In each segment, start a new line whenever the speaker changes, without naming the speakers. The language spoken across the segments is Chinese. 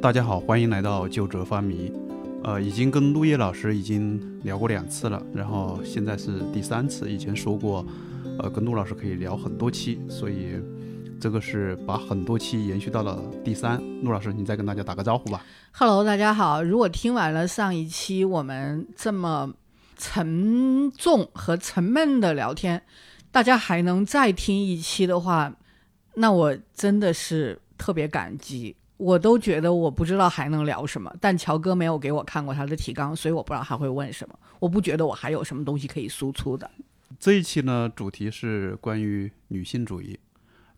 大家好，欢迎来到旧哲发迷。呃，已经跟陆叶老师已经聊过两次了，然后现在是第三次。以前说过，呃，跟陆老师可以聊很多期，所以这个是把很多期延续到了第三。陆老师，你再跟大家打个招呼吧。
Hello，大家好。如果听完了上一期我们这么沉重和沉闷的聊天，大家还能再听一期的话，那我真的是特别感激。我都觉得我不知道还能聊什么，但乔哥没有给我看过他的提纲，所以我不知道他会问什么。我不觉得我还有什么东西可以输出的。
这一期呢，主题是关于女性主义。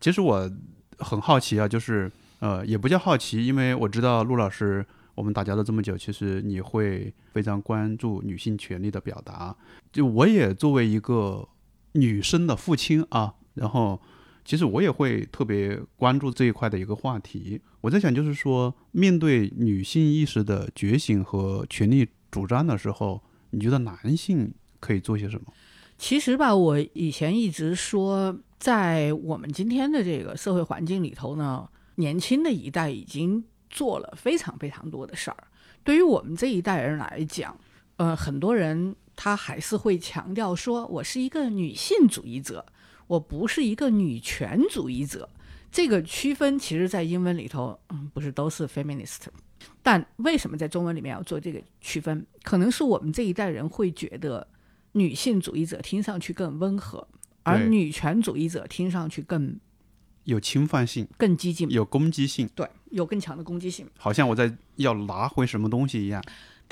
其实我很好奇啊，就是呃，也不叫好奇，因为我知道陆老师，我们打交道这么久，其实你会非常关注女性权利的表达。就我也作为一个女生的父亲啊，然后其实我也会特别关注这一块的一个话题。我在想，就是说，面对女性意识的觉醒和权利主张的时候，你觉得男性可以做些什么？
其实吧，我以前一直说，在我们今天的这个社会环境里头呢，年轻的一代已经做了非常非常多的事儿。对于我们这一代人来讲，呃，很多人他还是会强调说，我是一个女性主义者，我不是一个女权主义者。这个区分其实，在英文里头，嗯，不是都是 feminist，但为什么在中文里面要做这个区分？可能是我们这一代人会觉得，女性主义者听上去更温和，而女权主义者听上去更
有侵犯性，
更激进，
有攻击性，
对，有更强的攻击性。
好像我在要拿回什么东西一样。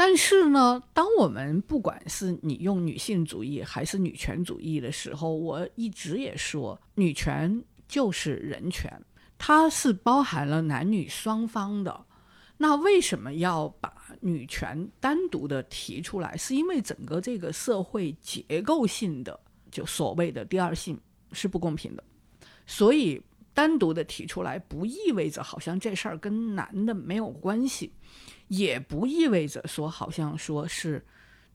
但是呢，当我们不管是你用女性主义还是女权主义的时候，我一直也说，女权就是人权，它是包含了男女双方的。那为什么要把女权单独的提出来？是因为整个这个社会结构性的，就所谓的第二性是不公平的，所以单独的提出来，不意味着好像这事儿跟男的没有关系。也不意味着说，好像说是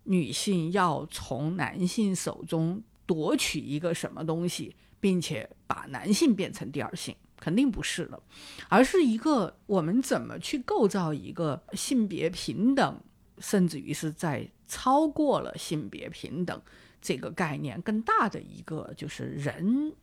女性要从男性手中夺取一个什么东西，并且把男性变成第二性，肯定不是的，而是一个我们怎么去构造一个性别平等，甚至于是在超过了性别平等这个概念更大的一个，就是人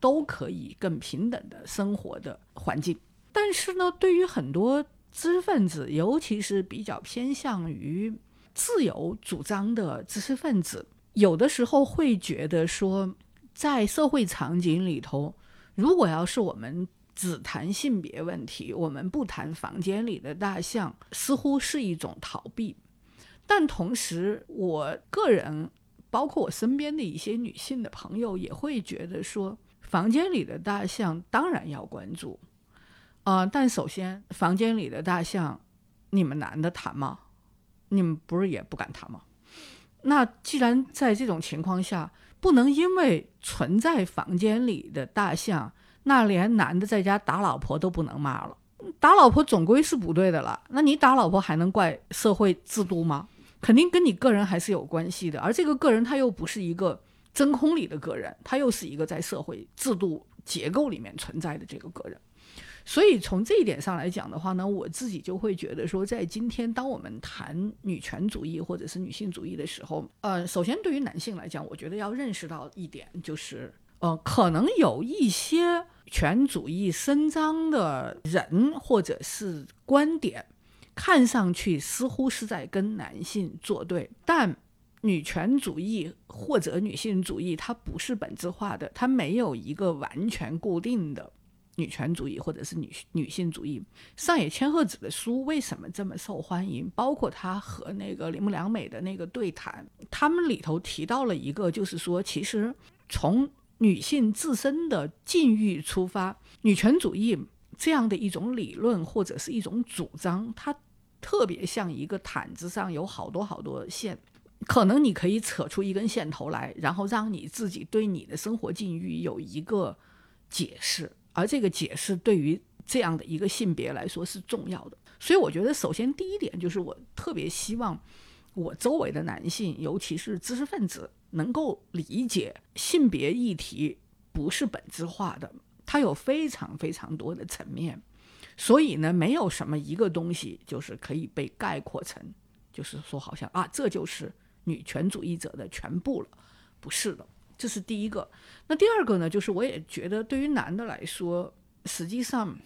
都可以更平等的生活的环境。但是呢，对于很多知识分子，尤其是比较偏向于自由主张的知识分子，有的时候会觉得说，在社会场景里头，如果要是我们只谈性别问题，我们不谈房间里的大象，似乎是一种逃避。但同时，我个人，包括我身边的一些女性的朋友，也会觉得说，房间里的大象当然要关注。啊、但首先，房间里的大象，你们男的谈吗？你们不是也不敢谈吗？那既然在这种情况下，不能因为存在房间里的大象，那连男的在家打老婆都不能骂了。打老婆总归是不对的了，那你打老婆还能怪社会制度吗？肯定跟你个人还是有关系的，而这个个人他又不是一个真空里的个人，他又是一个在社会制度结构里面存在的这个个人。所以从这一点上来讲的话呢，我自己就会觉得说，在今天当我们谈女权主义或者是女性主义的时候，呃，首先对于男性来讲，我觉得要认识到一点，就是呃，可能有一些权主义伸张的人或者是观点，看上去似乎是在跟男性作对，但女权主义或者女性主义它不是本质化的，它没有一个完全固定的。女权主义或者是女女性主义，上野千鹤子的书为什么这么受欢迎？包括她和那个铃木良美的那个对谈，他们里头提到了一个，就是说，其实从女性自身的境遇出发，女权主义这样的一种理论或者是一种主张，它特别像一个毯子上有好多好多线。可能你可以扯出一根线头来，然后让你自己对你的生活境遇有一个解释。而这个解释对于这样的一个性别来说是重要的，所以我觉得首先第一点就是我特别希望我周围的男性，尤其是知识分子，能够理解性别议题不是本质化的，它有非常非常多的层面。所以呢，没有什么一个东西就是可以被概括成，就是说好像啊，这就是女权主义者的全部了，不是的，这是第一个。那第二个呢，就是我也觉得对于男的来说，实际上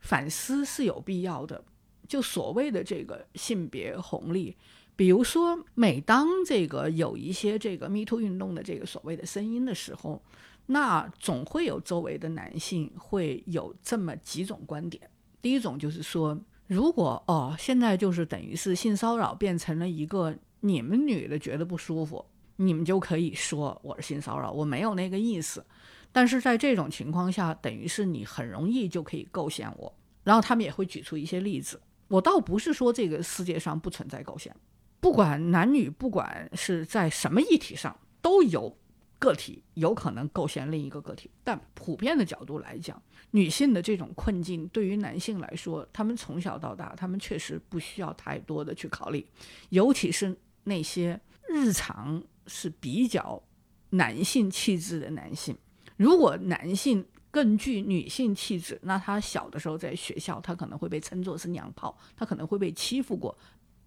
反思是有必要的。就所谓的这个性别红利，比如说，每当这个有一些这个 Me Too 运动的这个所谓的声音的时候，那总会有周围的男性会有这么几种观点。第一种就是说，如果哦，现在就是等于是性骚扰变成了一个你们女的觉得不舒服，你们就可以说我是性骚扰，我没有那个意思。但是在这种情况下，等于是你很容易就可以构陷我。然后他们也会举出一些例子。我倒不是说这个世界上不存在构陷，不管男女，不管是在什么议题上，都有个体有可能构陷另一个个体。但普遍的角度来讲，女性的这种困境对于男性来说，他们从小到大，他们确实不需要太多的去考虑，尤其是那些日常是比较男性气质的男性。如果男性，更具女性气质，那他小的时候在学校，他可能会被称作是娘炮，他可能会被欺负过，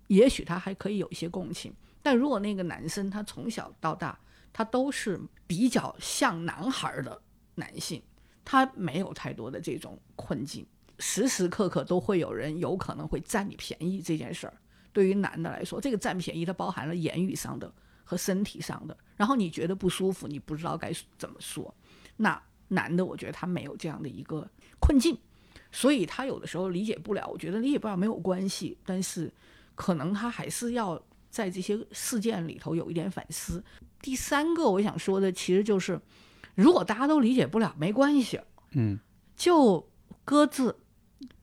也许他还可以有一些共情。但如果那个男生他从小到大，他都是比较像男孩的男性，他没有太多的这种困境，时时刻刻都会有人有可能会占你便宜这件事儿。对于男的来说，这个占便宜，它包含了言语上的和身体上的，然后你觉得不舒服，你不知道该怎么说，那。男的，我觉得他没有这样的一个困境，所以他有的时候理解不了。我觉得理解不了没有关系，但是可能他还是要在这些事件里头有一点反思。第三个我想说的，其实就是如果大家都理解不了，没关系，
嗯，
就搁置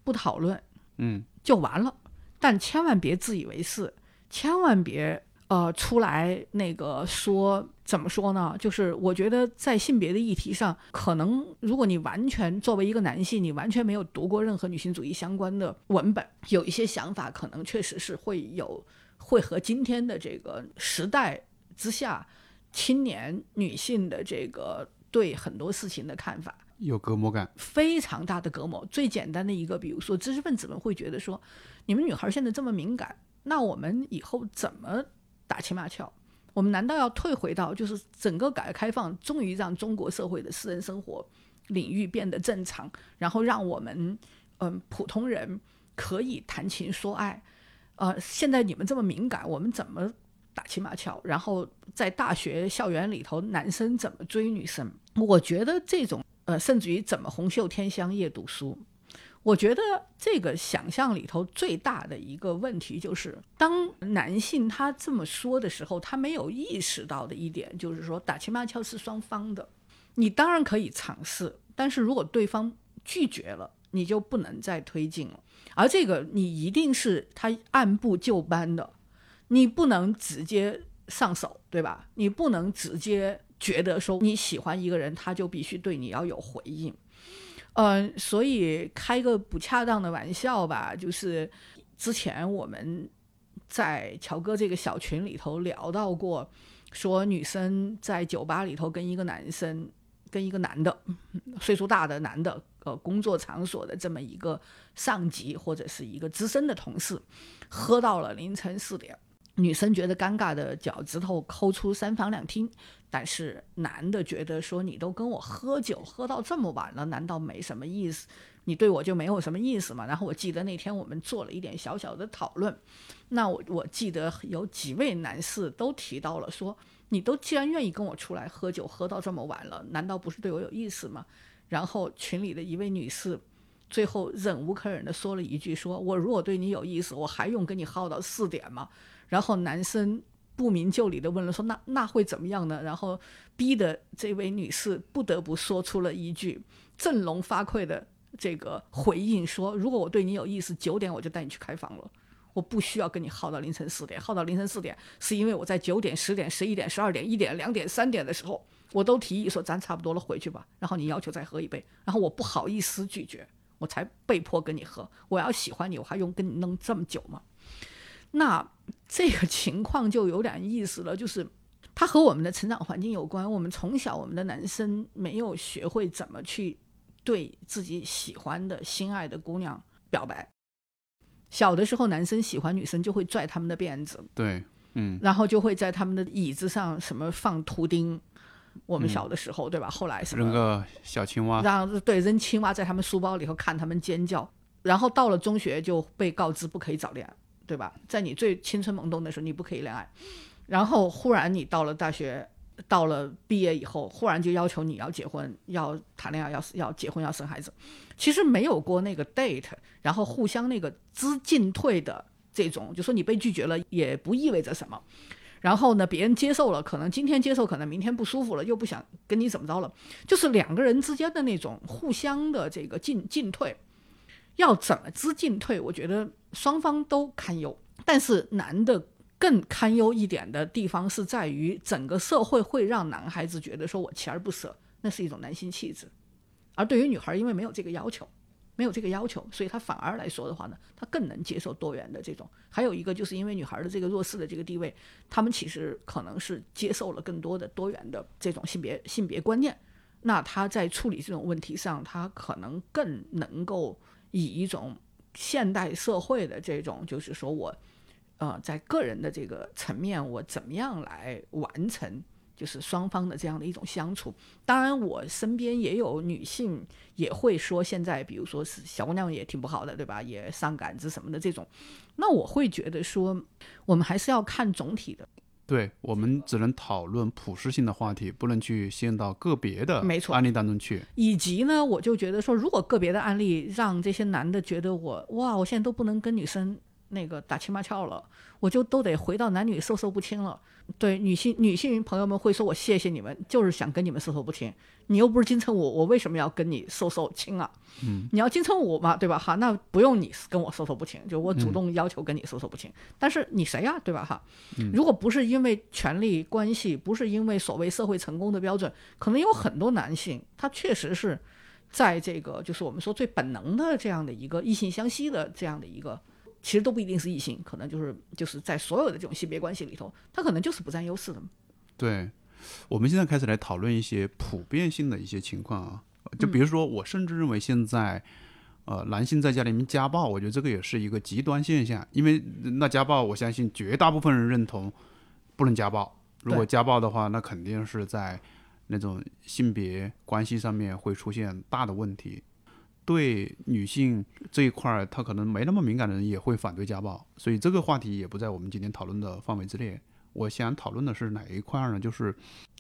不讨论，
嗯，
就完了。但千万别自以为是，千万别。呃，出来那个说怎么说呢？就是我觉得在性别的议题上，可能如果你完全作为一个男性，你完全没有读过任何女性主义相关的文本，有一些想法可能确实是会有，会和今天的这个时代之下青年女性的这个对很多事情的看法
有隔膜感，
非常大的隔膜。最简单的一个，比如说知识分子们会觉得说，你们女孩现在这么敏感，那我们以后怎么？打情骂俏，我们难道要退回到就是整个改革开放终于让中国社会的私人生活领域变得正常，然后让我们嗯普通人可以谈情说爱？呃，现在你们这么敏感，我们怎么打情骂俏？然后在大学校园里头，男生怎么追女生？我觉得这种呃，甚至于怎么红袖添香夜读书。我觉得这个想象里头最大的一个问题就是，当男性他这么说的时候，他没有意识到的一点就是说，打情骂俏是双方的，你当然可以尝试，但是如果对方拒绝了，你就不能再推进了。而这个你一定是他按部就班的，你不能直接上手，对吧？你不能直接觉得说你喜欢一个人，他就必须对你要有回应。嗯，所以开个不恰当的玩笑吧，就是之前我们在乔哥这个小群里头聊到过，说女生在酒吧里头跟一个男生，跟一个男的，岁数大的男的，呃，工作场所的这么一个上级或者是一个资深的同事，喝到了凌晨四点。女生觉得尴尬的脚趾头抠出三房两厅，但是男的觉得说你都跟我喝酒喝到这么晚了，难道没什么意思？你对我就没有什么意思吗？然后我记得那天我们做了一点小小的讨论，那我我记得有几位男士都提到了说，你都既然愿意跟我出来喝酒喝到这么晚了，难道不是对我有意思吗？然后群里的一位女士最后忍无可忍的说了一句：说我如果对你有意思，我还用跟你耗到四点吗？然后男生不明就里的问了说：“那那会怎么样呢？”然后逼得这位女士不得不说出了一句振聋发聩的这个回应说：“如果我对你有意思，九点我就带你去开房了，我不需要跟你耗到凌晨四点。耗到凌晨四点，是因为我在九点、十点、十一点、十二点、一点、两点、三点的时候，我都提议说咱差不多了，回去吧。然后你要求再喝一杯，然后我不好意思拒绝，我才被迫跟你喝。我要喜欢你，我还用跟你弄这么久吗？”那这个情况就有点意思了，就是它和我们的成长环境有关。我们从小，我们的男生没有学会怎么去对自己喜欢的、心爱的姑娘表白。小的时候，男生喜欢女生就会拽他们的辫子，
对，嗯，
然后就会在他们的椅子上什么放图钉。我们
嗯
小的时候，对吧？后来什么
扔个小青蛙，
让对扔青蛙在他们书包里头看他们尖叫，然后到了中学就被告知不可以早恋，对吧？在你最青春萌动的时候，你不可以恋爱，然后忽然你到了大学，到了毕业以后，忽然就要求你要结婚、要谈恋爱、要要结婚、要生孩子，其实没有过那个 date，然后互相那个知进退的这种，就说你被拒绝了也不意味着什么。然后呢，别人接受了，可能今天接受，可能明天不舒服了，又不想跟你怎么着了，就是两个人之间的那种互相的这个进进退，要怎么知进退？我觉得双方都堪忧，但是男的更堪忧一点的地方是在于，整个社会会让男孩子觉得说我锲而不舍，那是一种男性气质，而对于女孩，因为没有这个要求。没有这个要求，所以他反而来说的话呢，他更能接受多元的这种。还有一个就是因为女孩的这个弱势的这个地位，他们其实可能是接受了更多的多元的这种性别性别观念。那他在处理这种问题上，他可能更能够以一种现代社会的这种，就是说我，呃，在个人的这个层面，我怎么样来完成，就是双方的这样的一种相处。当然，我身边也有女性也会说，现在比如说是小姑娘也挺不好的，对吧？也上杆子什么的这种，那我会觉得说，我们还是要看总体的。
对我们只能讨论普适性的话题，不能去陷到个别的
没错
案例当中去。
以及呢，我就觉得说，如果个别的案例让这些男的觉得我哇，我现在都不能跟女生那个打情骂俏了，我就都得回到男女授受不亲了。对女性女性朋友们会说我谢谢你们，就是想跟你们授受不亲。你又不是金城武，我为什么要跟你授受亲啊？嗯，你要金城武嘛，对吧？哈，那不用你跟我授受不亲，就我主动要求跟你授受不亲。但是你谁呀、对吧？哈，如果不是因为权力关系，不是因为所谓社会成功的标准，可能有很多男性他确实是在这个就是我们说最本能的这样的一个异性相吸的这样的一个，其实都不一定是异性，可能就是就是在所有的这种性别关系里头，他可能就是不占优势的。
对，我们现在开始来讨论一些普遍性的一些情况啊，就比如说，我甚至认为现在，呃，男性在家里面家暴，我觉得这个也是一个极端现象，因为那家暴，我相信绝大部分人认同不能家暴，如果家暴的话，那肯定是在那种性别关系上面会出现大的问题。对女性这一块儿，他可能没那么敏感的人也会反对家暴，所以这个话题也不在我们今天讨论的范围之内。我想讨论的是哪一块呢？就是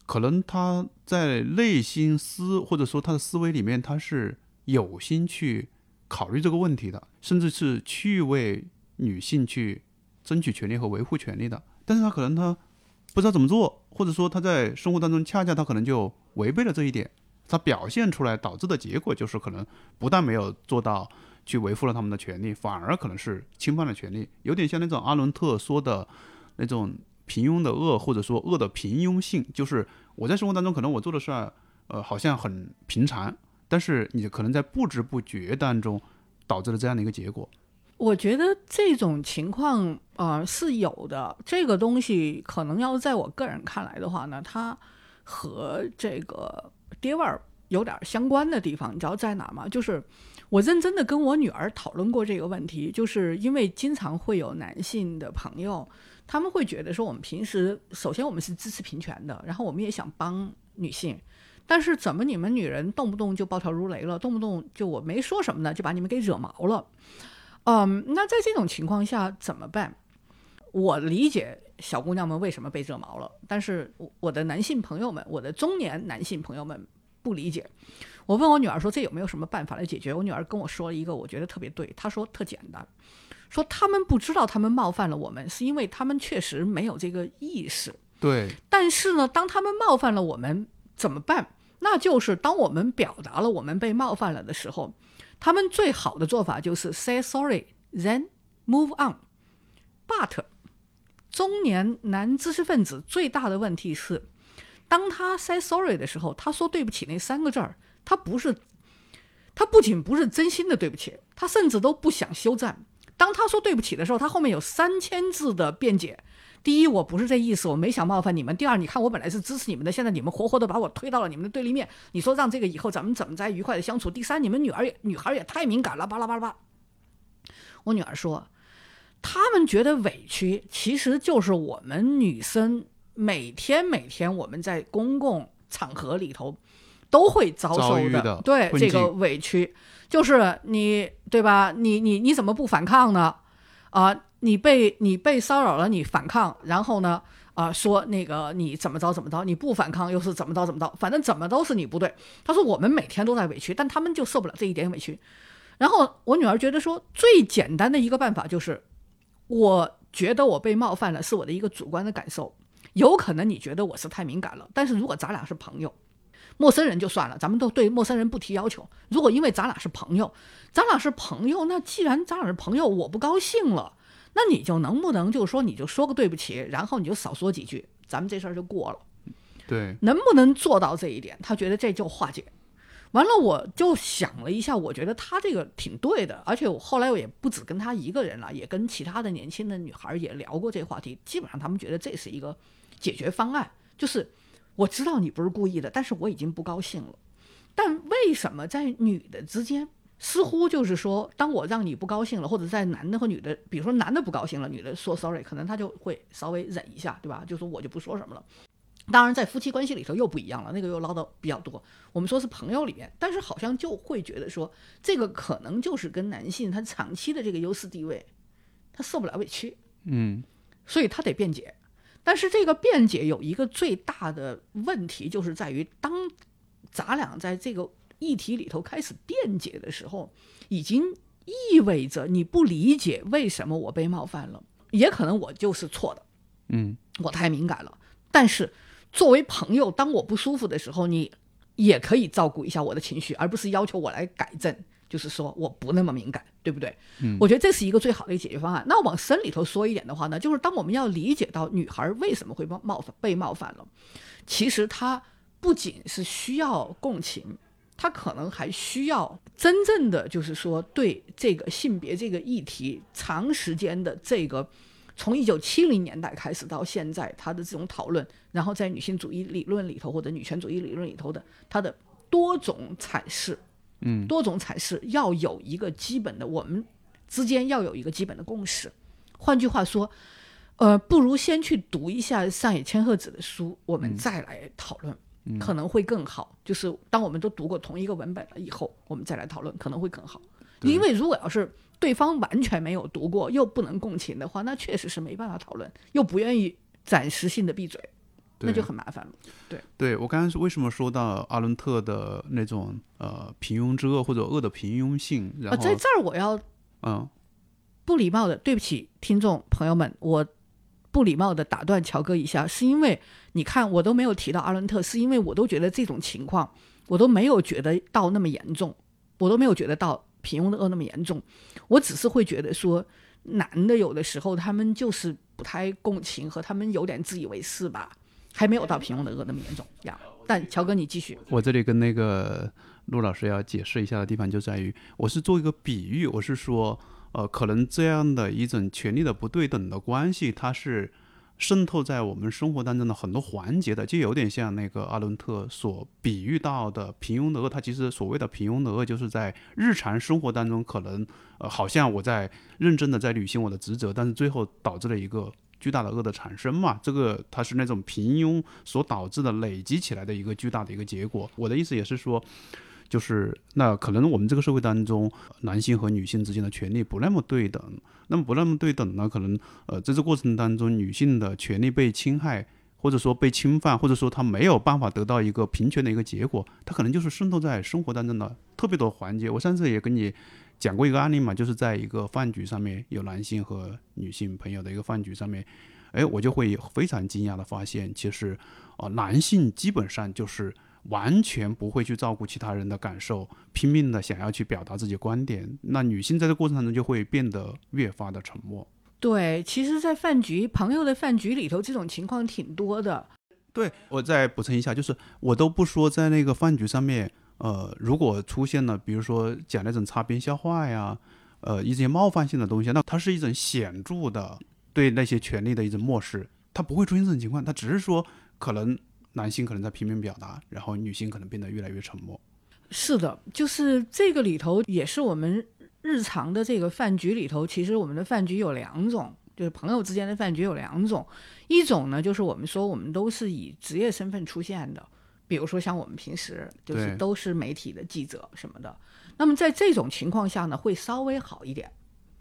可能他在内心思或者说他的思维里面，他是有心去考虑这个问题的，甚至是去为女性去争取权利和维护权利的。但是他可能他不知道怎么做，或者说他在生活当中恰恰他可能就违背了这一点，他表现出来导致的结果就是可能不但没有做到去维护了他们的权利，反而可能是侵犯了权利，有点像那种阿伦特说的那种平庸的恶，或者说恶的平庸性，就是我在生活当中可能我做的事儿，呃，好像很平常，但是你可能在不知不觉当中导致了这样的一个结果。
我觉得这种情况呃是有的，这个东西可能要在我个人看来的话呢，它和这个爹味儿有点相关的地方，你知道在哪吗？就是我认真的跟我女儿讨论过这个问题，就是因为经常会有男性的朋友，他们会觉得说我们平时首先我们是支持平权的，然后我们也想帮女性。但是怎么你们女人动不动就暴跳如雷了，动不动就我没说什么呢，就把你们给惹毛了？嗯，那在这种情况下怎么办？我理解小姑娘们为什么被惹毛了，但是我我的男性朋友们，我的中年男性朋友们不理解。我问我女儿说这有没有什么办法来解决？我女儿跟我说了一个我觉得特别对，她说特简单，说他们不知道他们冒犯了我们，是因为他们确实没有这个意识。
对，
但是呢，当他们冒犯了我们怎么办？那就是当我们表达了我们被冒犯了的时候，他们最好的做法就是 say sorry, then move on. 中年男知识分子最大的问题是，当他 say sorry 的时候，他说对不起那三个字儿，他不是，他不仅不是真心的对不起，他甚至都不想休战。当他说对不起的时候，他后面有三千字的辩解。第一，我不是这意思，我没想冒犯你们；第二，你看我本来是支持你们的，现在你们活活的把我推到了你们的对立面。你说让这个以后咱们怎么再愉快的相处？第三，你们女儿也女孩也太敏感了，巴拉巴拉巴。我女儿说，他们觉得委屈，其实就是我们女生每天每天我们在公共场合里头都会遭受
的
对这个委屈，就是你对吧？你你你怎么不反抗呢？啊、你被你被骚扰了，你反抗，然后呢，啊、说那个你怎么着怎么着，你不反抗又是怎么着怎么着，反正怎么都是你不对。他说我们每天都在委屈，但他们就受不了这一点委屈。然后我女儿觉得说，最简单的一个办法就是，我觉得我被冒犯了，是我的一个主观的感受。有可能你觉得我是太敏感了，但是如果咱俩是朋友，陌生人就算了，咱们都对陌生人不提要求。如果因为咱俩是朋友，咱俩是朋友，那既然咱俩是朋友，我不高兴了，那你就能不能就说你就说个对不起，然后你就少说几句，咱们这事儿就过了。
对，
能不能做到这一点？他觉得这就化解。完了，我就想了一下，我觉得他这个挺对的，而且我后来我也不止跟他一个人了，也跟其他的年轻的女孩也聊过这话题，基本上他们觉得这是一个解决方案，就是我知道你不是故意的，但是我已经不高兴了。但为什么在女的之间，似乎就是说，当我让你不高兴了，或者在男的和女的，比如说男的不高兴了，女的说 sorry，可能他就会稍微忍一下，对吧？就说我就不说什么了。当然，在夫妻关系里头又不一样了，那个又唠叨比较多。我们说是朋友里面，但是好像就会觉得说，这个可能就是跟男性他长期的这个优势地位，他受不了委屈，
嗯，
所以他得辩解。但是这个辩解有一个最大的问题，就是在于当咱俩在这个议题里头开始辩解的时候，已经意味着你不理解为什么我被冒犯了，也可能我就是错的。
嗯，
我太敏感了。但是作为朋友，当我不舒服的时候，你也可以照顾一下我的情绪，而不是要求我来改正，就是说我不那么敏感，对不对？
嗯
我觉得这是一个最好的一个解决方案。那往深里头说一点的话呢，就是当我们要理解到女孩为什么会冒冒犯被冒犯了，其实她不仅是需要共情。她可能还需要真正的，就是说对这个性别这个议题长时间的这个从一九七零年代开始到现在，他的这种讨论，然后在女性主义理论里头或者女权主义理论里头的他的多种阐释，
嗯，
多种阐释要有一个基本的，我们之间要有一个基本的共识。换句话说，呃，不如先去读一下上野千鹤子的书，我们再来讨论。可能会更好，就是当我们都读过同一个文本了以后，我们再来讨论，可能会更好。因为如果要是对方完全没有读过，又不能共情的话，那确实是没办法讨论，又不愿意暂时性的闭嘴，那就很麻烦了。
对。对我刚刚是为什么说到阿伦特的那种呃平庸之恶或者恶的平庸性，然
啊，
后
在这儿我要
嗯。
不礼貌的，对不起，听众朋友们，我不礼貌的打断乔哥一下，是因为你看我都没有提到阿伦特，是因为我都觉得这种情况我都没有觉得到那么严重，我都没有觉得到平庸的恶那么严重，我只是会觉得说，男的有的时候他们就是不太共情和他们有点自以为是吧，还没有到平庸的恶那么严重呀。但乔哥你继续，
我这里跟那个陆老师要解释一下的地方就在于，我是做一个比喻，我是说，呃，可能这样的一种权力的不对等的关系，它是渗透在我们生活当中的很多环节的，就有点像那个阿伦特所比喻到的平庸的恶。它其实所谓的平庸的恶，就是在日常生活当中，可能呃，好像我在认真的在履行我的职责，但是最后导致了一个巨大的恶的产生嘛。这个它是那种平庸所导致的累积起来的一个巨大的一个结果。我的意思也是说。就是那可能我们这个社会当中，男性和女性之间的权利不那么对等，那么不那么对等呢，可能呃在这过程当中，女性的权利被侵害，或者说被侵犯，或者说她没有办法得到一个平权的一个结果，她可能就是渗透在生活当中的特别多环节。我上次也跟你讲过一个案例嘛，就是在一个饭局上面，有男性和女性朋友的一个饭局上面，哎，我就会非常惊讶的发现，其实啊、呃男性基本上就是。完全不会去照顾其他人的感受，拼命的想要去表达自己观点。那女性在这过程当中就会变得越发的沉默。
对，其实，在饭局朋友的饭局里头，这种情况挺多的。
对我再补充一下，就是我都不说在那个饭局上面，呃，如果出现了，比如说讲那种擦边笑话呀，呃，一些冒犯性的东西，那它是一种显著的对那些权利的一种漠视。它不会出现这种情况，它只是说可能男性可能在拼命表达，然后女性可能变得越来越沉默。
是的，就是这个里头也是我们日常的这个饭局里头，其实我们的饭局有两种，就是朋友之间的饭局有两种，一种呢就是我们说我们都是以职业身份出现的，比如说像我们平时就是都是媒体的记者什么的，那么在这种情况下呢，会稍微好一点。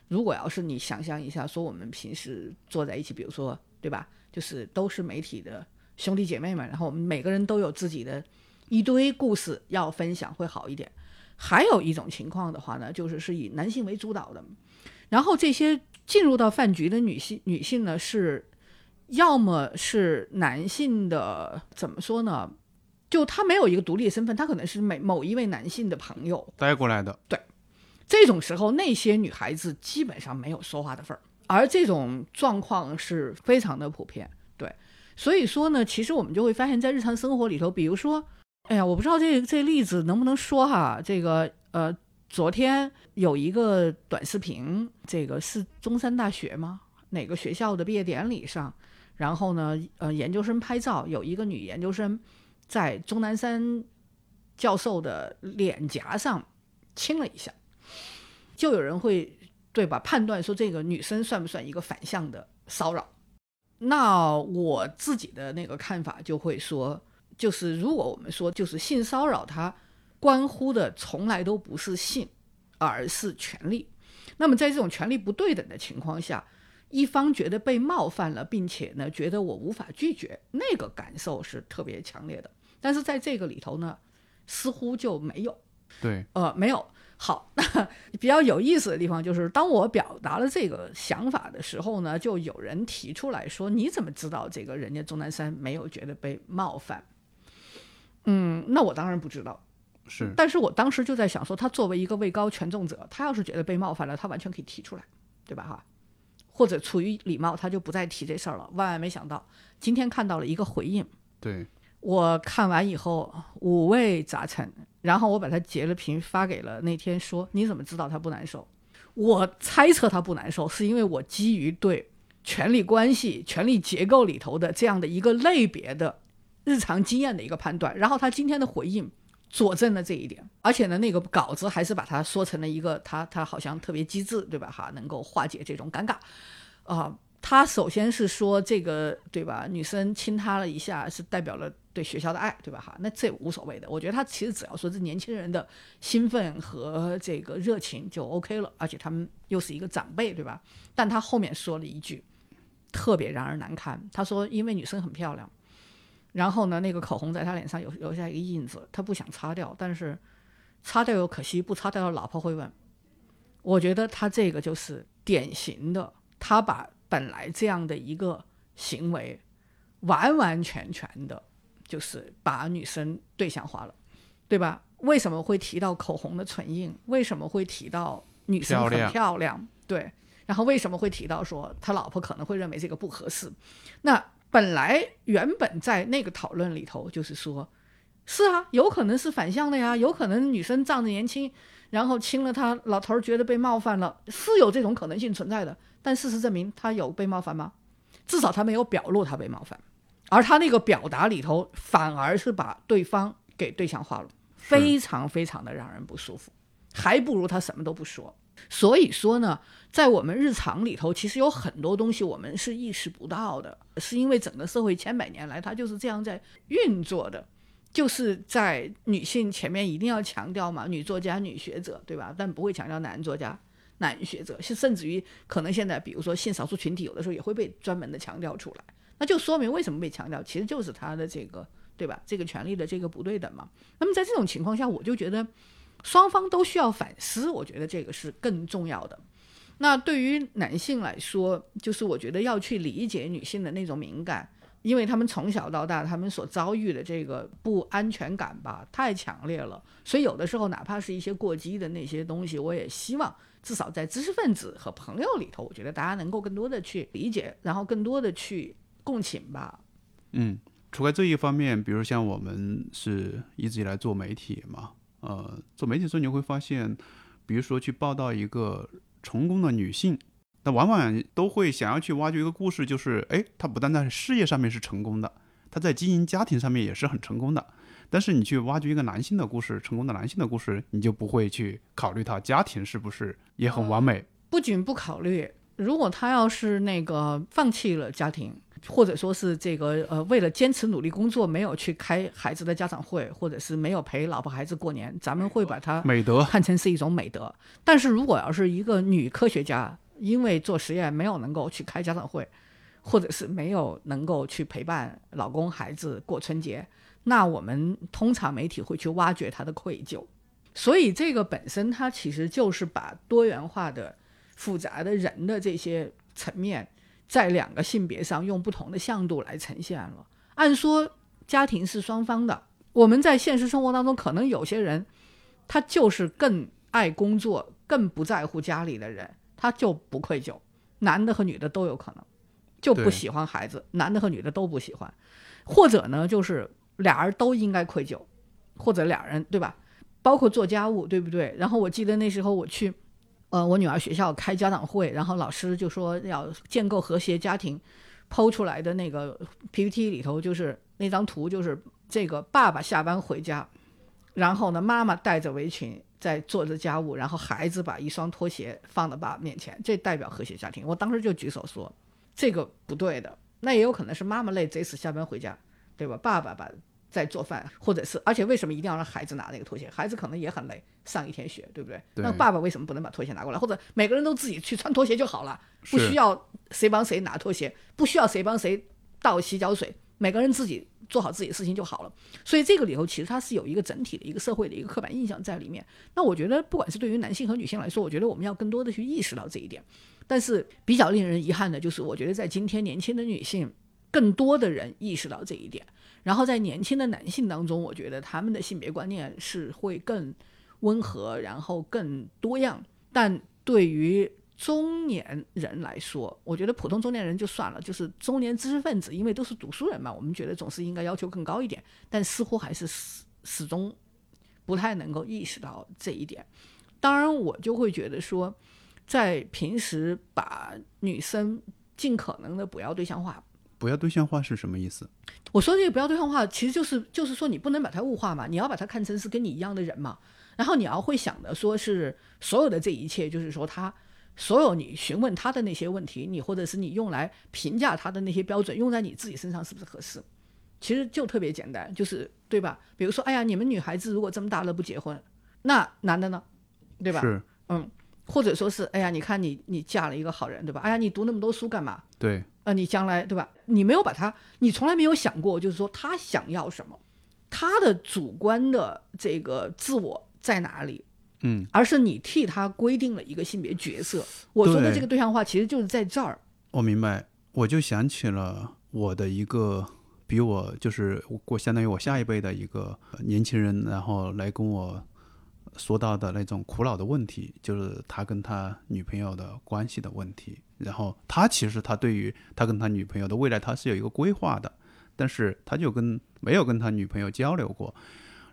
如果要是你想象一下，说我们平时坐在一起，比如说对吧，就是都是媒体的兄弟姐妹们，然后我们每个人都有自己的一堆故事要分享，会好一点。还有一种情况的话呢，就是是以男性为主导的，然后这些进入到饭局的女性女性呢，是要么是男性的怎么说呢？就他没有一个独立的身份，他可能是每某一位男性的朋友，
带过来的，对
这种时候，那些女孩子基本上没有说话的份儿，而这种状况是非常的普遍。所以说呢，其实我们就会发现，在日常生活里头，比如说，哎呀，我不知道这这例子能不能说哈，这个呃，昨天有一个短视频，这个是中山大学吗？哪个学校的毕业典礼上，然后呢，呃，研究生拍照，有一个女研究生在钟南山教授的脸颊上亲了一下。就有人会对吧判断说这个女生算不算一个反向的骚扰？那我自己的那个看法就会说，就是如果我们说就是性骚扰，它关乎的从来都不是性，而是权利。那么在这种权利不对等的情况下，一方觉得被冒犯了，并且呢觉得我无法拒绝，那个感受是特别强烈的。但是在这个里头呢，似乎就没有。
对，
呃，没有。好，那 比较有意思的地方就是，当我表达了这个想法的时候呢，就有人提出来说：“你怎么知道这个人家钟南山没有觉得被冒犯？”嗯，那我当然不知道。
是
但是我当时就在想说，他作为一个位高权重者，他要是觉得被冒犯了，他完全可以提出来，对吧？哈，或者出于礼貌，他就不再提这事儿了。万万没想到，今天看到了一个回应，
对，
我看完以后五味杂陈，然后我把它截了屏发给了那天说你怎么知道他不难受？我猜测他不难受，是因为我基于对权力关系、权力结构里头的这样的一个类别的日常经验的一个判断，然后他今天的回应佐证了这一点，而且呢，那个稿子还是把它说成了一个他他好像特别机智，对吧？哈，能够化解这种尴尬，啊、他首先是说这个对吧？女生亲他了一下，是代表了对学校的爱，对吧？哈，那这无所谓的。我觉得他其实只要说是年轻人的兴奋和这个热情就 OK 了，而且他们又是一个长辈，对吧？但他后面说了一句特别让人难堪，他说因为女生很漂亮，然后呢，那个口红在他脸上有留下一个印子，他不想擦掉，但是擦掉又可惜，不擦掉老婆会问。我觉得他这个就是典型的，他把本来这样的一个行为，完完全全的，就是把女生对象化了，对吧？为什么会提到口红的唇印？为什么会提到女生很
漂亮
漂亮？对，然后为什么会提到说他老婆可能会认为这个不合适？那本来原本在那个讨论里头，就是说，是啊，有可能是反向的呀，有可能女生仗着年轻，然后亲了他，老头儿觉得被冒犯了，是有这种可能性存在的。但事实证明，他有被冒犯吗？至少他没有表露他被冒犯，而他那个表达里头，反而是把对方给对象化了，非常非常的让人不舒服，还不如他什么都不说。所以说呢，在我们日常里头，其实有很多东西我们是意识不到的，是因为整个社会千百年来它就是这样在运作的，就是在女性前面一定要强调嘛，女作家、女学者，对吧？但不会强调男作家、男学者，是甚至于可能现在比如说性少数群体，有的时候也会被专门的强调出来，那就说明为什么被强调，其实就是他的这个对吧？这个权利的这个不对等嘛。那么在这种情况下，我就觉得。双方都需要反思，我觉得这个是更重要的。那对于男性来说，就是我觉得要去理解女性的那种敏感，因为他们从小到大，他们所遭遇的这个不安全感吧，太强烈了。所以有的时候，哪怕是一些过激的那些东西，我也希望至少在知识分子和朋友里头，我觉得大家能够更多的去理解，然后更多的去共情吧。
嗯，除开这一方面，比如像我们是一直以来做媒体嘛，呃，做媒体的时候你会发现，比如说去报道一个成功的女性，那往往都会想要去挖掘一个故事，就是哎，她不但在事业上面是成功的，她在经营家庭上面也是很成功的。但是你去挖掘一个男性的故事，成功的男性的故事，你就不会去考虑他家庭是不是也很完美。
不仅不考虑，如果他要是那个放弃了家庭，或者说是这个呃为了坚持努力工作，没有去开孩子的家长会，或者是没有陪老婆孩子过年，咱们会把它
美德
看成是一种美德。但是如果要是一个女科学家，因为做实验没有能够去开家长会，或者是没有能够去陪伴老公孩子过春节，那我们通常媒体会去挖掘她的愧疚。所以这个本身它其实就是把多元化的。复杂的人的这些层面，在两个性别上用不同的向度来呈现了。按说家庭是双方的，我们在现实生活当中，可能有些人他就是更爱工作、更不在乎家里的人，他就不愧疚。男的和女的都有可能，就不喜欢孩子，男的和女的都不喜欢，或者呢，就是俩人都应该愧疚，或者俩人对吧？包括做家务，对不对？然后我记得那时候我去。呃，我女儿学校开家长会，然后老师就说要建构和谐家庭，剖出来的那个 PPT 里头就是那张图，就是这个爸爸下班回家，然后呢，妈妈带着围裙在做着家务，然后孩子把一双拖鞋放到爸爸面前，这代表和谐家庭。我当时就举手说，这个不对的，那也有可能是妈妈累贼死下班回家，对吧？爸爸把。在做饭，或者是，而且为什么一定要让孩子拿那个拖鞋？孩子可能也很累，上一天学，对不对？那爸爸为什么不能把拖鞋拿过来？或者每个人都自己去穿拖鞋就好了，不需要谁帮谁拿拖鞋，不需要谁帮谁倒洗脚水，每个人自己做好自己的事情就好了。所以这个里头其实它是有一个整体的一个社会的一个刻板印象在里面。那我觉得，不管是对于男性和女性来说，我觉得我们要更多的去意识到这一点。但是比较令人遗憾的就是，我觉得在今天年轻的女性，更多的人意识到这一点。然后在年轻的男性当中，我觉得他们的性别观念是会更温和，然后更多样。但对于中年人来说，我觉得普通中年人就算了，就是中年知识分子，因为都是读书人嘛，我们觉得总是应该要求更高一点。但似乎还是始始终不太能够意识到这一点。当然，我就会觉得说，在平时把女生尽可能的不要对象化。
不要对象化是什么意思？
我说这个不要对象化，其实就是就是说你不能把它物化嘛，你要把它看成是跟你一样的人嘛。然后你要会想的说是所有的这一切，就是说他所有你询问他的那些问题，你或者是你用来评价他的那些标准，用在你自己身上是不是合适？其实就特别简单，就是对吧？比如说，哎呀，你们女孩子如果这么大了不结婚，那男的呢？对吧？
是，
嗯，或者说是，哎呀，你看你你嫁了一个好人，对吧？哎呀，你读那么多书干嘛？
对。
呃，你将来对吧？你没有把他，你从来没有想过，就是说他想要什么，他的主观的这个自我在哪里？
嗯，
而是你替他规定了一个性别角色。我说的这个对象化，其实就是在这儿。
我明白，我就想起了我的一个比我就是我相当于我下一辈的一个年轻人，然后来跟我说到的那种苦恼的问题，就是他跟他女朋友的关系的问题。然后他其实他对于他跟他女朋友的未来他是有一个规划的，但是他就跟没有跟他女朋友交流过。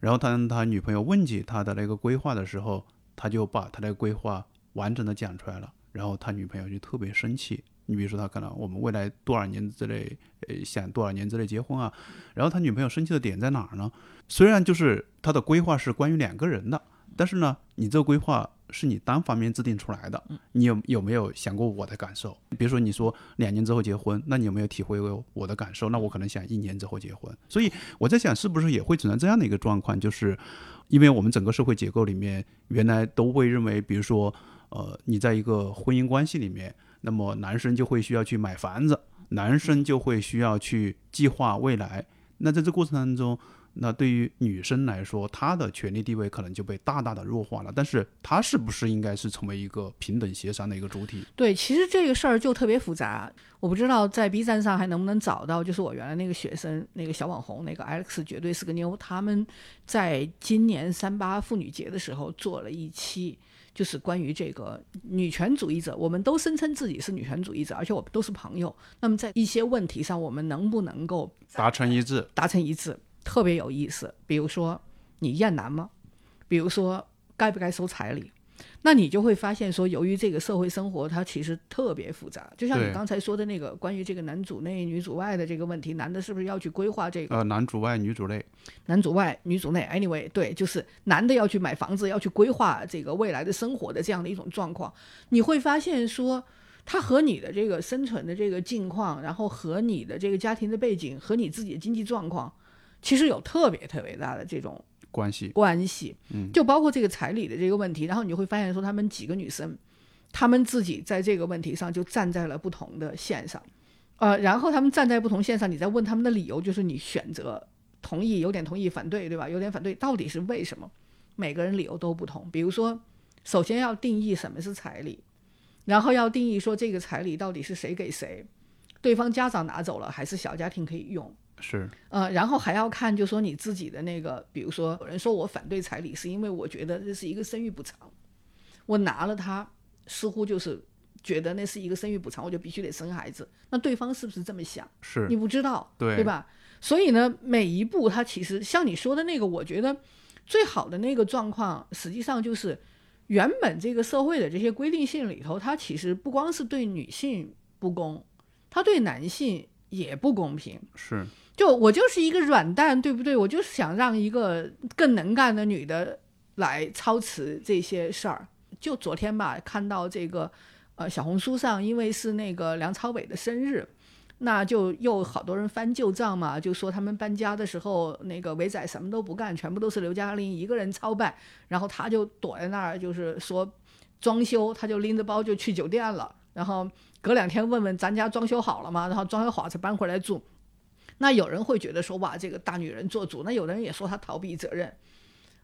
然后他跟他女朋友问起他的那个规划的时候，他就把他的规划完整的讲出来了。然后他女朋友就特别生气。你比如说他可能我们未来多少年之内，呃，想多少年之内结婚啊？然后他女朋友生气的点在哪儿呢？虽然就是他的规划是关于两个人的，但是呢，你这个规划。是你单方面制定出来的，你有有没有想过我的感受？比如说你说两年之后结婚，那你有没有体会过我的感受？那我可能想一年之后结婚。所以我在想，是不是也会存在这样的一个状况？就是因为我们整个社会结构里面，原来都会认为，比如说，呃，你在一个婚姻关系里面，那么男生就会需要去买房子，男生就会需要去计划未来。那在这过程当中，那对于女生来说，她的权利地位可能就被大大的弱化了。但是她是不是应该是成为一个平等协商的一个主体？
对，其实这个事儿就特别复杂。我不知道在 B 站上还能不能找到，就是我原来那个学生，那个小网红，那个 Alex 绝对是个妞。他们在今年三八妇女节的时候做了一期，就是关于这个女权主义者。我们都声称自己是女权主义者，而且我们都是朋友。那么在一些问题上，我们能不能够
达成一致？
达成一致。特别有意思，比如说你厌男吗？比如说该不该收彩礼？那你就会发现说，由于这个社会生活它其实特别复杂，就像你刚才说的那个关于这个男主内女主外的这个问题，男的是不是要去规划这个
呃，男主外女主内，
男主外女主内？Anyway，对，就是男的要去买房子，要去规划这个未来的生活的这样的一种状况，你会发现说。他和你的这个生存的这个境况，然后和你的这个家庭的背景，和你自己的经济状况，其实有特别特别大的这种
关系，
关系，嗯，就包括这个彩礼的这个问题，然后你就会发现说，她们几个女生，她们自己在这个问题上就站在了不同的线上，呃，然后她们站在不同线上，你再问她们的理由，就是你选择同意，有点同意，反对，对吧？有点反对，到底是为什么？每个人理由都不同。比如说，首先要定义什么是彩礼，然后要定义说这个彩礼到底是谁给谁，对方家长拿走了还是小家庭可以用。
是
呃，然后还要看，就说你自己的那个，比如说有人说我反对彩礼，是因为我觉得这是一个生育补偿，我拿了它，似乎就是觉得那是一个生育补偿，我就必须得生孩子。那对方是不是这么想？
是
你不知道，
对
对吧？所以呢，每一步它其实像你说的那个，我觉得最好的那个状况，实际上就是原本这个社会的这些规定性里头，它其实不光是对女性不公，它对男性也不公平。
是
就我就是一个软蛋，对不对？我就是想让一个更能干的女的来操持这些事儿。就昨天吧，看到这个呃小红书上，因为是那个梁朝伟的生日，那就又好多人翻旧账嘛，就说他们搬家的时候，那个伟仔什么都不干，全部都是刘嘉玲一个人操办，然后他就躲在那儿，就是说装修，他就拎着包就去酒店了，然后隔两天问问咱家装修好了吗？然后装修好才搬回来住。那有人会觉得说哇，这个大女人做主；那有的人也说她逃避责任，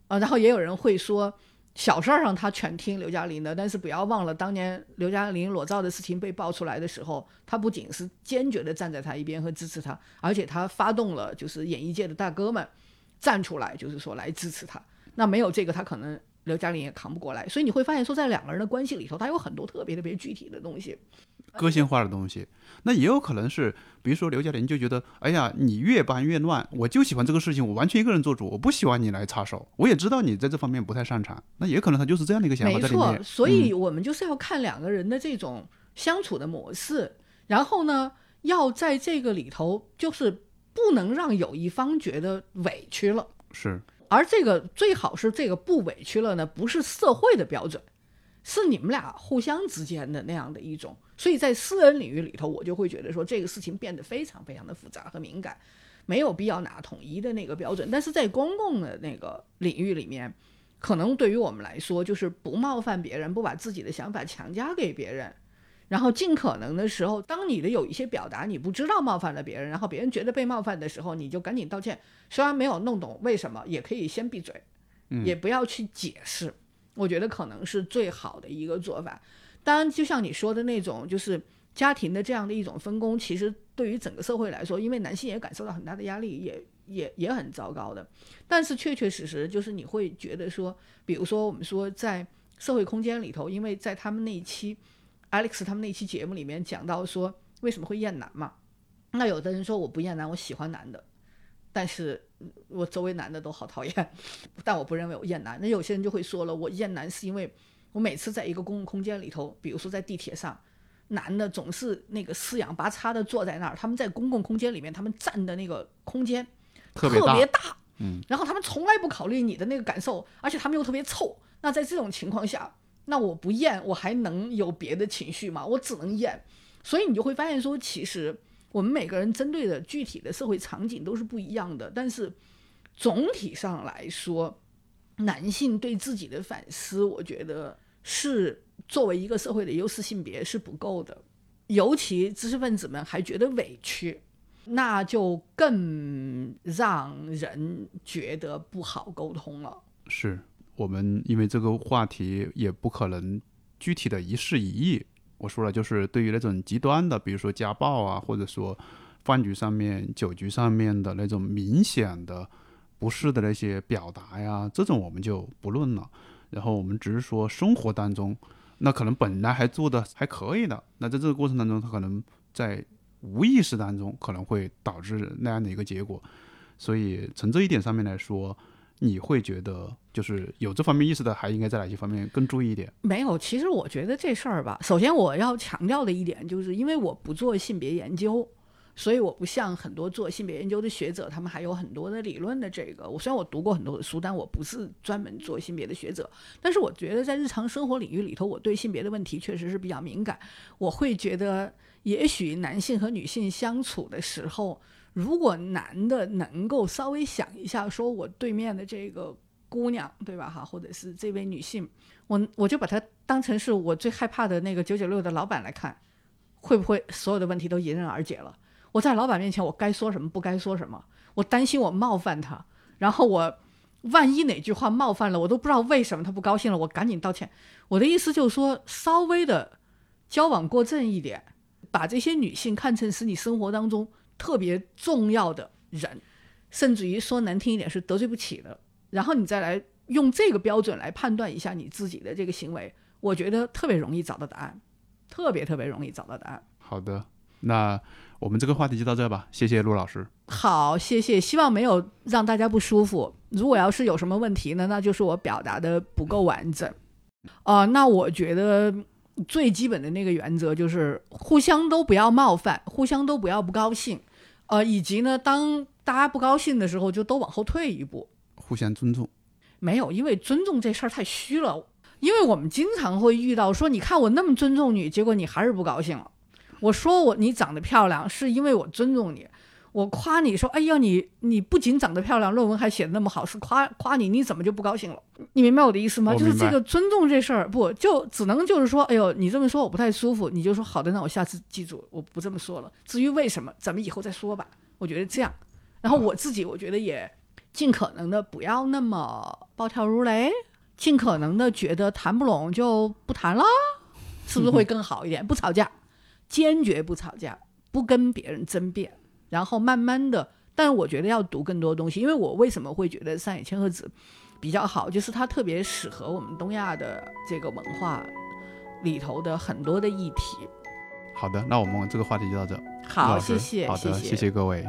啊，然后也有人会说小事儿上她全听刘嘉玲的。但是不要忘了，当年刘嘉玲裸照的事情被爆出来的时候，她不仅是坚决的站在她一边和支持她，而且她发动了就是演艺界的大哥们站出来，就是说来支持她。那没有这个，她可能刘嘉玲也扛不过来。所以你会发现说，在两个人的关系里头，他有很多特别特别具体的东西。
个性化的东西。那也有可能是，比如说刘嘉玲就觉得，哎呀，你越搬越乱，我就喜欢这个事情，我完全一个人做主，我不喜欢你来插手。我也知道你在这方面不太擅长，那也可能他就是这样的一个想法
没错，
在里面。
所以我们就是要看两个人的这种相处的模式，然后呢，要在这个里头，就是不能让有一方觉得委屈了，
是
而这个最好是这个不委屈了呢，不是社会的标准，是你们俩互相之间的那样的一种。所以在私人领域里头，我就会觉得说这个事情变得非常非常的复杂和敏感，没有必要拿统一的那个标准。但是在公共的那个领域里面，可能对于我们来说，就是不冒犯别人，不把自己的想法强加给别人，然后尽可能的时候，当你的有一些表达你不知道冒犯了别人，然后别人觉得被冒犯的时候，你就赶紧道歉。虽然没有弄懂为什么，也可以先闭嘴，也不要去解释。我觉得可能是最好的一个做法。当然，就像你说的那种，就是家庭的这样的一种分工，其实对于整个社会来说，因为男性也感受到很大的压力，也也也很糟糕的。但是确确实实，就是你会觉得说，比如说我们说在社会空间里头，因为在他们那一期 Alex 他们那期节目里面讲到说为什么会厌男嘛，那有的人说我不厌男，我喜欢男的，但是我周围男的都好讨厌，但我不认为我厌男。那有些人就会说了，我厌男是因为。我每次在一个公共空间里头，比如说在地铁上，男的总是那个四仰八叉的坐在那儿。他们在公共空间里面，他们占的那个空间
特
别
大，
嗯，然后他们从来不考虑你的那个感受，而且他们又特别臭。那在这种情况下，那我不厌，我还能有别的情绪吗？我只能厌。所以你就会发现说，其实我们每个人针对的具体的社会场景都是不一样的，但是总体上来说。男性对自己的反思，我觉得是作为一个社会的优势性别是不够的，尤其知识分子们还觉得委屈，那就更让人觉得不好沟通了。
是我们因为这个话题也不可能具体的一事一议。我说了，就是对于那种极端的，比如说家暴啊，或者说饭局上面、酒局上面的那种明显的。不适的那些表达呀，这种我们就不论了。然后我们只是说生活当中，那可能本来还做的还可以的，那在这个过程当中，他可能在无意识当中可能会导致那样的一个结果。所以从这一点上面来说，你会觉得就是有这方面意识的，还应该在哪些方面更注意一点？
没有，其实我觉得这事儿吧，首先我要强调的一点就是，因为我不做性别研究，所以我不像很多做性别研究的学者，他们还有很多的理论的这个。我虽然我读过很多的书，但我不是专门做性别的学者。但是我觉得在日常生活领域里头，我对性别的问题确实是比较敏感。我会觉得，也许男性和女性相处的时候，如果男的能够稍微想一下，说我对面的这个姑娘，对吧？哈，或者是这位女性，我我就把她当成是我最害怕的那个九九六的老板来看，会不会所有的问题都迎刃而解了？我在老板面前，我该说什么，不该说什么，我担心我冒犯他，然后我万一哪句话冒犯了，我都不知道为什么他不高兴了，我赶紧道歉。我的意思就是说，稍微的交往过正一点，把这些女性看成是你生活当中特别重要的人，甚至于说难听一点是得罪不起的，然后你再来用这个标准来判断一下你自己的这个行为，我觉得特别容易找到答案，特别特别容易找到答案。
好的，那我们这个话题就到这吧，谢谢陆老师。
好，谢谢，希望没有让大家不舒服。如果要是有什么问题呢，那就是我表达的不够完整。呃，那我觉得最基本的那个原则就是互相都不要冒犯，互相都不要不高兴，呃，以及呢，当大家不高兴的时候，就都往后退一步。
互相尊重。
没有，因为尊重这事儿太虚了。因为我们经常会遇到说，你看我那么尊重你，结果你还是不高兴了。我说我你长得漂亮，是因为我尊重你。我夸你说，哎呀，你你不仅长得漂亮，论文还写的那么好，是夸夸你，你怎么就不高兴了？你明白我的意思吗？就是这个尊重这事儿，不就只能就是说，哎呦，你这么说我不太舒服，你就说好的，那我下次记住，我不这么说了。至于为什么，咱们以后再说吧。我觉得这样，然后我自己我觉得也尽可能的不要那么暴跳如雷，尽可能的觉得谈不拢就不谈了，是不是会更好一点？不吵架，坚决不吵架，不跟别人争辩，然后慢慢的，但是我觉得要读更多东西，因为我为什么会觉得上野千鹤子比较好，就是它特别适合我们东亚的这个文化里头的很多的议题。
好的，那我们这个话题就到这。
好，谢谢，
好的，
谢
谢谢各位。